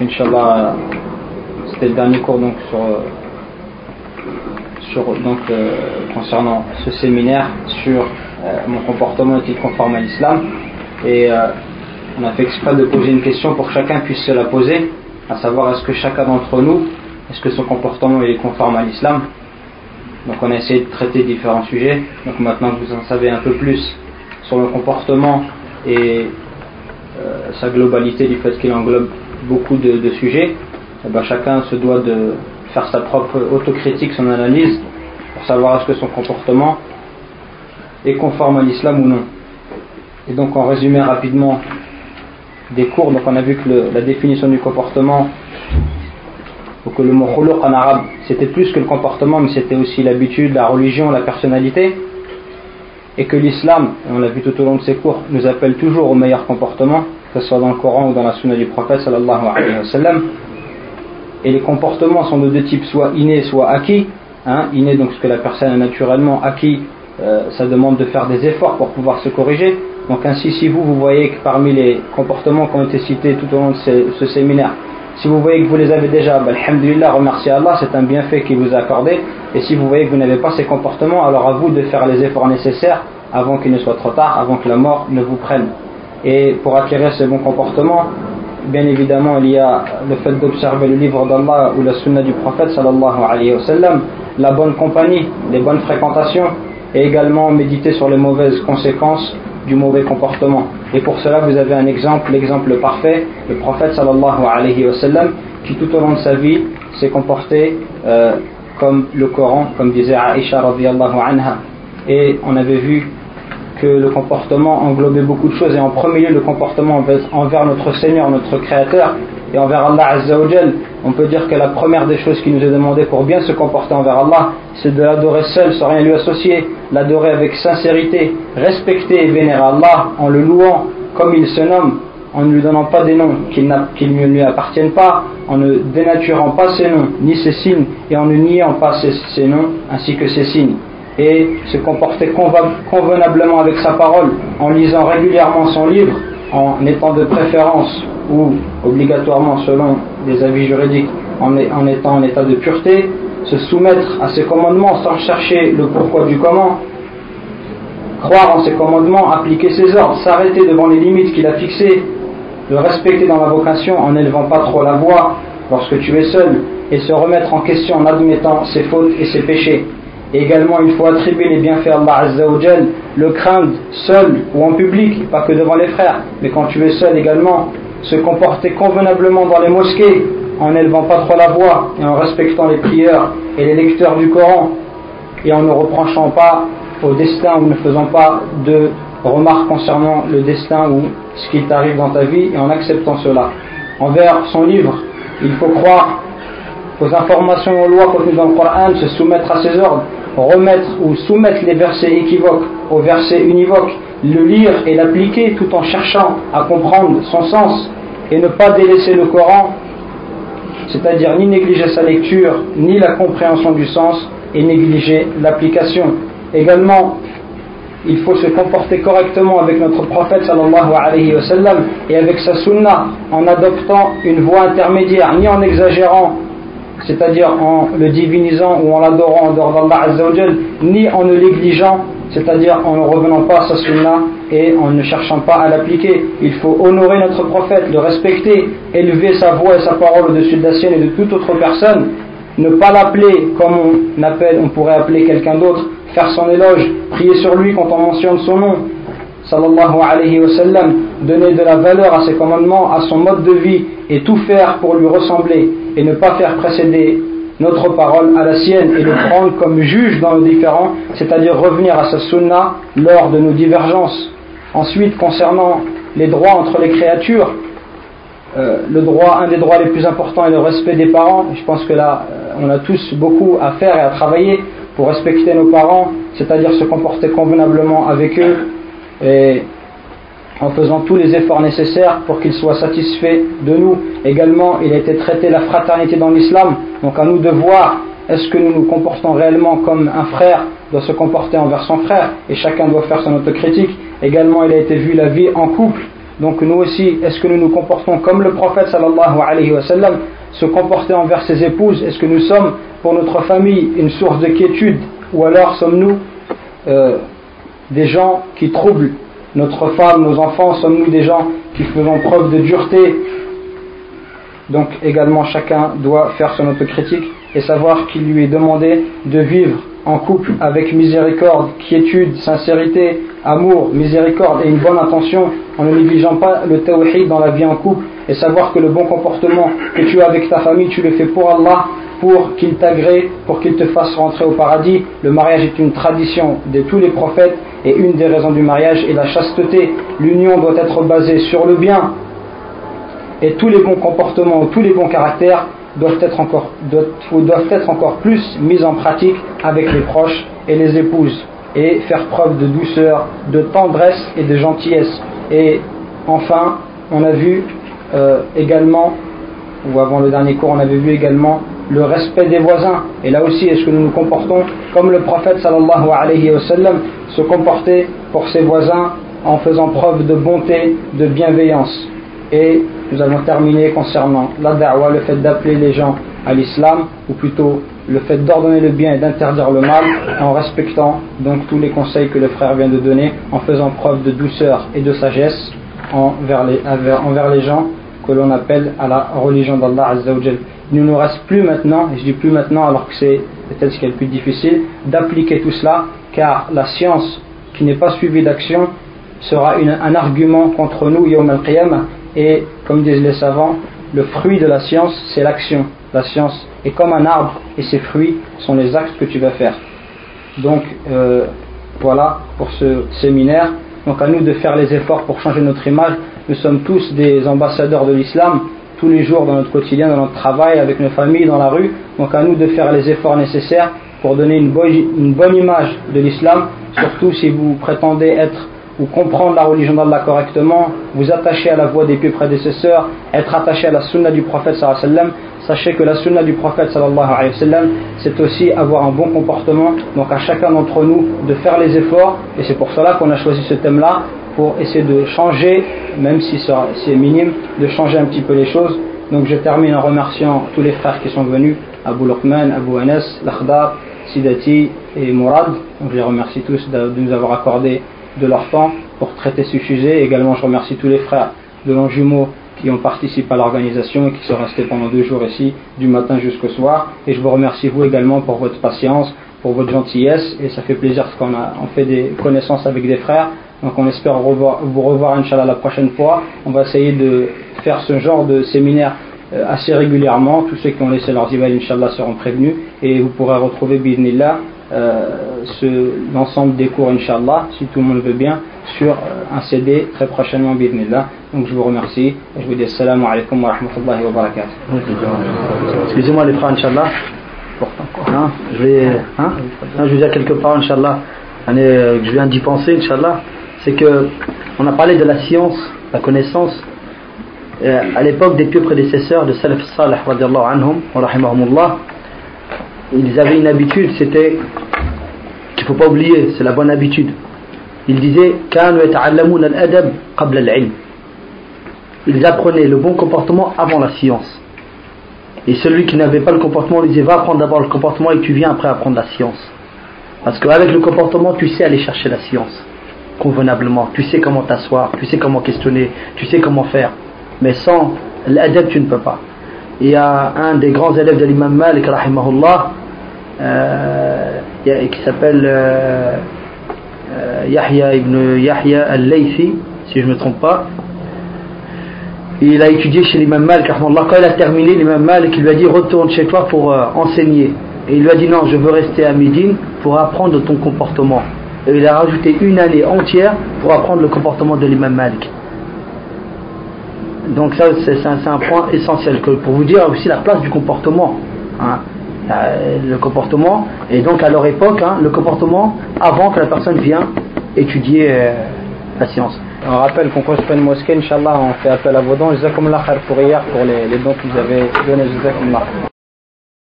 Inch'Allah, c'était le dernier cours donc, sur, sur donc, euh, concernant ce séminaire sur euh, mon comportement est-il conforme à l'islam? Et euh, on a fait exprès de poser une question pour que chacun puisse se la poser, à savoir est-ce que chacun d'entre nous, est-ce que son comportement est conforme à l'islam? Donc on a essayé de traiter différents sujets. Donc maintenant que vous en savez un peu plus sur le comportement et sa globalité du fait qu'il englobe beaucoup de, sujets, eh ben, chacun se doit de faire sa propre autocritique, son analyse, pour savoir est-ce que son comportement est conforme à l'islam ou non. Et donc en résumé rapidement des cours, donc on a vu que la définition du comportement, ou que le mot khuluq en arabe, c'était plus que le comportement, mais c'était aussi l'habitude, la religion, la personnalité, et que l'islam, on l'a vu tout au long de ces cours, nous appelle toujours au meilleur comportement, que ce soit dans le Coran ou dans la sunna du prophète sallallahu alayhi wa sallam. Et les comportements sont de deux types, soit innés, soit acquis. Hein, inné, donc ce que la personne a naturellement acquis, euh, ça demande de faire des efforts pour pouvoir se corriger. Donc ainsi, si vous, vous voyez que parmi les comportements qui ont été cités tout au long de ce, séminaire, si vous voyez que vous les avez déjà, bah, alhamdulillah, remerciez Allah, c'est un bienfait qu'il vous a accordé. Et si vous voyez que vous n'avez pas ces comportements, alors à vous de faire les efforts nécessaires avant qu'il ne soit trop tard, avant que la mort ne vous prenne. Et pour acquérir ce bon comportement, bien évidemment, il y a le fait d'observer le livre d'Allah ou la sunna du prophète sallallahu alayhi wa la bonne compagnie, les bonnes fréquentations, et également méditer sur les mauvaises conséquences du mauvais comportement. Et pour cela, vous avez un exemple, l'exemple parfait, le prophète sallallahu alayhi wa qui tout au long de sa vie s'est comporté euh, comme le Coran, comme disait Aisha radiallahu anha. Et on avait vu que le comportement englobait beaucoup de choses. Et en premier lieu le comportement envers notre Seigneur, notre Créateur et envers Allah Azzawajal, on peut dire que la première des choses qui nous est demandée pour bien se comporter envers Allah, c'est de l'adorer seul sans rien lui associer, l'adorer avec sincérité, respecter et vénérer Allah en le louant comme il se nomme, en ne lui donnant pas des noms qui, ne lui appartiennent pas, en ne dénaturant pas ses noms ni ses signes et en ne niant pas ses noms ainsi que ses signes et se comporter convenablement avec sa parole en lisant régulièrement son livre, en étant de préférence ou obligatoirement selon des avis juridiques en, étant en état de pureté, se soumettre à ses commandements sans chercher le pourquoi du comment, croire en ses commandements, appliquer ses ordres, s'arrêter devant les limites qu'il a fixées, le respecter dans la vocation en n'élevant pas trop la voix lorsque tu es seul, et se remettre en question en admettant ses fautes et ses péchés. Également, il faut attribuer les bienfaits à Allah Azzawajal, le craindre seul ou en public, pas que devant les frères, mais quand tu es seul également, se comporter convenablement dans les mosquées, en n'élevant pas trop la voix et en respectant les prieurs et les lecteurs du Coran, et en ne reprochant pas au destin ou ne faisant pas de remarques concernant le destin ou ce qui t'arrive dans ta vie, et en acceptant cela. Envers son livre, il faut croire aux informations et aux lois contenues dans le Coran, se soumettre à ses ordres, remettre ou soumettre les versets équivoques aux versets univoques, le lire et l'appliquer tout en cherchant à comprendre son sens et ne pas délaisser le Coran, c'est-à-dire ni négliger sa lecture, ni la compréhension du sens et négliger l'application. Également, il faut se comporter correctement avec notre prophète sallallahu alayhi wa sallam et avec sa sunna en adoptant une voie intermédiaire, ni en exagérant c'est-à-dire en le divinisant ou en l'adorant en dehors d'Allah Azzawajal, ni en ne négligeant, c'est-à-dire en ne revenant pas à sa sunna et en ne cherchant pas à l'appliquer. Il faut honorer notre prophète, le respecter, élever sa voix et sa parole au-dessus de la sienne et de toute autre personne, ne pas l'appeler comme on, appelle, on pourrait appeler quelqu'un d'autre, faire son éloge, prier sur lui quand on mentionne son nom, alayhi wa sallam, donner de la valeur à ses commandements, à son mode de vie et tout faire pour lui ressembler et ne pas faire précéder notre parole à la sienne et le prendre comme juge dans nos différends, c'est-à-dire revenir à sa sunna lors de nos divergences. Ensuite, concernant les droits entre les créatures, euh, le droit, un des droits les plus importants est le respect des parents. Je pense que là, euh, on a tous beaucoup à faire et à travailler pour respecter nos parents, c'est-à-dire se comporter convenablement avec eux en faisant tous les efforts nécessaires pour qu'ils soient satisfaits de nous. Également, il a été traité la fraternité dans l'islam, donc à nous de voir est-ce que nous nous comportons réellement comme un frère doit se comporter envers son frère, et chacun doit faire son autocritique. Également, il a été vu la vie en couple, Donc nous aussi, est-ce que nous nous comportons comme le prophète sallallahu alayhi wa sallam se comportait envers ses épouses? Est-ce que nous sommes pour notre famille une source de quiétude? Ou alors sommes-nous euh, des gens qui troublent notre femme, nos enfants Sommes-nous des gens qui faisons preuve de dureté? Donc également chacun doit faire son autocritique et savoir qu'il lui est demandé de vivre en couple avec miséricorde, quiétude, sincérité, amour, miséricorde et une bonne intention en ne négligeant pas le tawhid dans la vie en couple et savoir que le bon comportement que tu as avec ta famille, tu le fais pour Allah, pour qu'il t'agrée, pour qu'il te fasse rentrer au paradis. Le mariage est une tradition de tous les prophètes et une des raisons du mariage est la chasteté. L'union doit être basée sur le bien et tous les bons comportements, tous les bons caractères doivent être encore, doivent être encore plus mis en pratique avec les proches et les épouses et faire preuve de douceur, de tendresse et de gentillesse. Et enfin, on a vu euh, également, ou avant le dernier cours, on avait vu également le respect des voisins. Et là aussi, est-ce que nous nous comportons comme le prophète sallallahu alayhi wa sallam se comportait pour ses voisins en faisant preuve de bonté, de bienveillance. Et nous allons terminer concernant la da'wa, le fait d'appeler les gens à l'islam, ou plutôt le fait d'ordonner le bien et d'interdire le mal, en respectant donc tous les conseils que le frère vient de donner, en faisant preuve de douceur et de sagesse envers les, envers les gens que l'on appelle à la religion d'Allah Azzawajal. Il ne nous reste plus maintenant, et je dis plus maintenant alors que c'est peut-être ce qui est le plus difficile, d'appliquer tout cela, car la science qui n'est pas suivie d'action sera un argument contre nous, Yom al-Qiyamah, et comme disent les savants, le fruit de la science, c'est l'action. La science est comme un arbre et ses fruits sont les actes que tu vas faire. Donc euh, voilà pour ce séminaire. Donc à nous de faire les efforts pour changer notre image. Nous sommes tous des ambassadeurs de l'islam tous les jours dans notre quotidien, dans notre travail, avec nos familles, dans la rue. Donc à nous de faire les efforts nécessaires pour donner une bonne, image de l'islam, surtout si vous prétendez être ou comprendre la religion d'Allah correctement, vous attacher à la voie des pieux prédécesseurs, être attaché à la sunna du prophète sallallahu alayhi wa sallam, sachez que la sunna du prophète sallallahu alayhi wa sallam, c'est aussi avoir un bon comportement, donc à chacun d'entre nous de faire les efforts, et c'est pour cela qu'on a choisi ce thème-là, pour essayer de changer, même si c'est minime, de changer un petit peu les choses. Donc je termine en remerciant tous les frères qui sont venus, Abu Luqman, Abu Anas, Lakhdar, Sidati et Mourad. Je les remercie tous de nous avoir accordé de leur temps pour traiter ce sujet. Également, je remercie tous les frères de l'Anjumeau qui ont participé à l'organisation et qui sont restés pendant deux jours ici, du matin jusqu'au soir. Et je vous remercie vous également pour votre patience, pour votre gentillesse. Et ça fait plaisir parce qu'on fait des connaissances avec des frères. Donc on espère vous revoir, Inch'Allah, la prochaine fois. On va essayer de faire ce genre de séminaire euh, assez régulièrement. Tous ceux qui ont laissé leurs emails, Inch'Allah, seront prévenus. Et vous pourrez retrouver, Bismillah, euh, l'ensemble des cours, Inch'Allah, si tout le monde veut bien, sur euh, un CD très prochainement, Bidnillah. Donc je vous remercie et je vous dis Assalamu alaikum wa rahmatullahi wa barakatuh. Excusez-moi les frères, Inch'Allah. Hein, je vais, hein, je vais dire quelque part, Inch'Allah, je viens d'y penser, Inch'Allah. C'est que on a parlé de la science, la connaissance. à l'époque des pieux prédécesseurs de Salaf Salih, anhum, ils avaient une habitude, c'était qu'il ne faut pas oublier, c'est la bonne habitude. Ils disaient Ils apprenaient le bon comportement avant la science. Et celui qui n'avait pas le comportement, disait va apprendre d'abord le comportement et tu viens après apprendre la science. Parce qu'avec le comportement, tu sais aller chercher la science convenablement. Tu sais comment t'asseoir, tu sais comment questionner, tu sais comment faire. Mais sans l'adab, tu ne peux pas. Il y a un des grands élèves de l'imam Malik, euh, qui s'appelle euh, euh, Yahya ibn Yahya al-Laythi, si je ne me trompe pas. Il a étudié chez l'imam Malik, quand il a terminé, l'imam Malik lui a dit retourne chez toi pour enseigner. Et il lui a dit non, je veux rester à Médine pour apprendre ton comportement. Il a rajouté une année entière pour apprendre le comportement de l'imam Malik. Donc ça c'est un, point essentiel que pour vous dire aussi la place du comportement. Hein. Le comportement, et donc à leur époque, hein, le comportement avant que la personne vienne étudier euh, la science. On rappelle qu'on construit une mosquée, Inch'Allah, on fait appel à vos dons. Jazakumullah pour hier, pour les, les dons que vous avez donnés. Jazakumullah.